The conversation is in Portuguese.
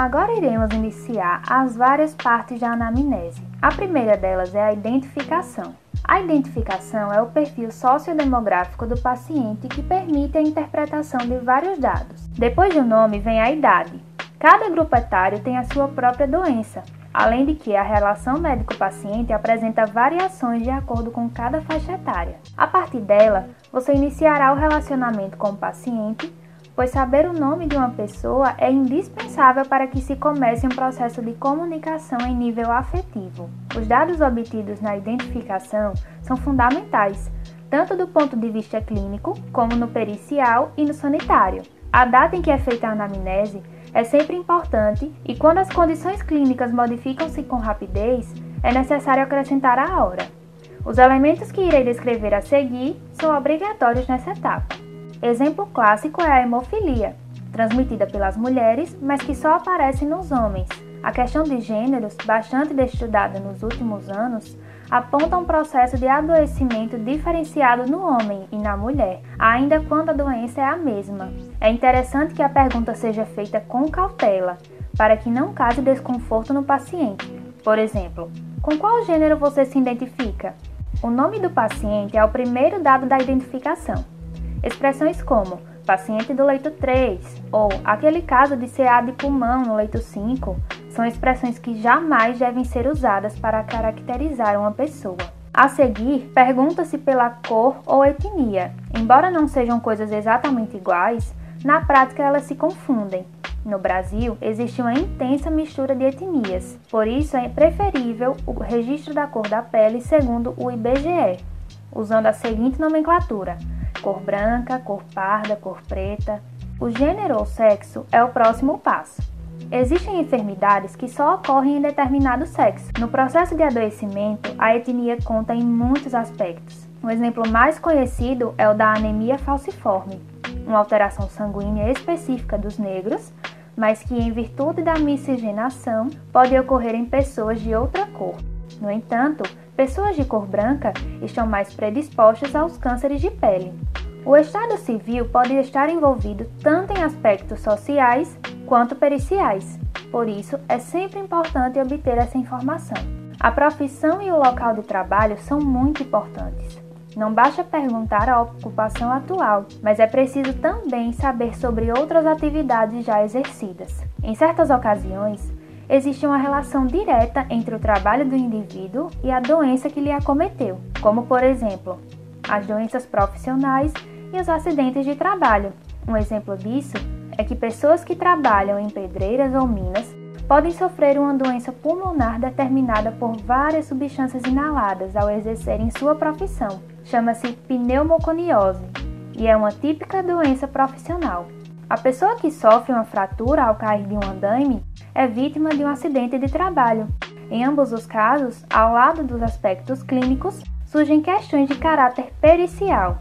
Agora iremos iniciar as várias partes da anamnese. A primeira delas é a identificação. A identificação é o perfil sociodemográfico do paciente que permite a interpretação de vários dados. Depois do nome vem a idade. Cada grupo etário tem a sua própria doença, além de que a relação médico-paciente apresenta variações de acordo com cada faixa etária. A partir dela, você iniciará o relacionamento com o paciente pois saber o nome de uma pessoa é indispensável para que se comece um processo de comunicação em nível afetivo. Os dados obtidos na identificação são fundamentais, tanto do ponto de vista clínico, como no pericial e no sanitário. A data em que é feita a anamnese é sempre importante e quando as condições clínicas modificam-se com rapidez, é necessário acrescentar a hora. Os elementos que irei descrever a seguir são obrigatórios nessa etapa. Exemplo clássico é a hemofilia, transmitida pelas mulheres, mas que só aparece nos homens. A questão de gêneros, bastante estudada nos últimos anos, aponta um processo de adoecimento diferenciado no homem e na mulher, ainda quando a doença é a mesma. É interessante que a pergunta seja feita com cautela, para que não cause desconforto no paciente. Por exemplo, com qual gênero você se identifica? O nome do paciente é o primeiro dado da identificação. Expressões como paciente do leito 3 ou aquele caso de CA de pulmão no leito 5 são expressões que jamais devem ser usadas para caracterizar uma pessoa. A seguir, pergunta-se pela cor ou etnia. Embora não sejam coisas exatamente iguais, na prática elas se confundem. No Brasil, existe uma intensa mistura de etnias, por isso é preferível o registro da cor da pele segundo o IBGE, usando a seguinte nomenclatura: cor branca, cor parda, cor preta. O gênero ou sexo é o próximo passo. Existem enfermidades que só ocorrem em determinado sexo. No processo de adoecimento, a etnia conta em muitos aspectos. Um exemplo mais conhecido é o da anemia falciforme, uma alteração sanguínea específica dos negros, mas que, em virtude da miscigenação, pode ocorrer em pessoas de outra cor. No entanto, pessoas de cor branca estão mais predispostas aos cânceres de pele. O estado civil pode estar envolvido tanto em aspectos sociais quanto periciais, por isso é sempre importante obter essa informação. A profissão e o local de trabalho são muito importantes. Não basta perguntar a ocupação atual, mas é preciso também saber sobre outras atividades já exercidas. Em certas ocasiões, existe uma relação direta entre o trabalho do indivíduo e a doença que lhe acometeu, como por exemplo, as doenças profissionais e os acidentes de trabalho. Um exemplo disso é que pessoas que trabalham em pedreiras ou minas podem sofrer uma doença pulmonar determinada por várias substâncias inaladas ao exercerem sua profissão. Chama-se pneumoconiose e é uma típica doença profissional. A pessoa que sofre uma fratura ao cair de um andaime é vítima de um acidente de trabalho. Em ambos os casos, ao lado dos aspectos clínicos, surgem questões de caráter pericial,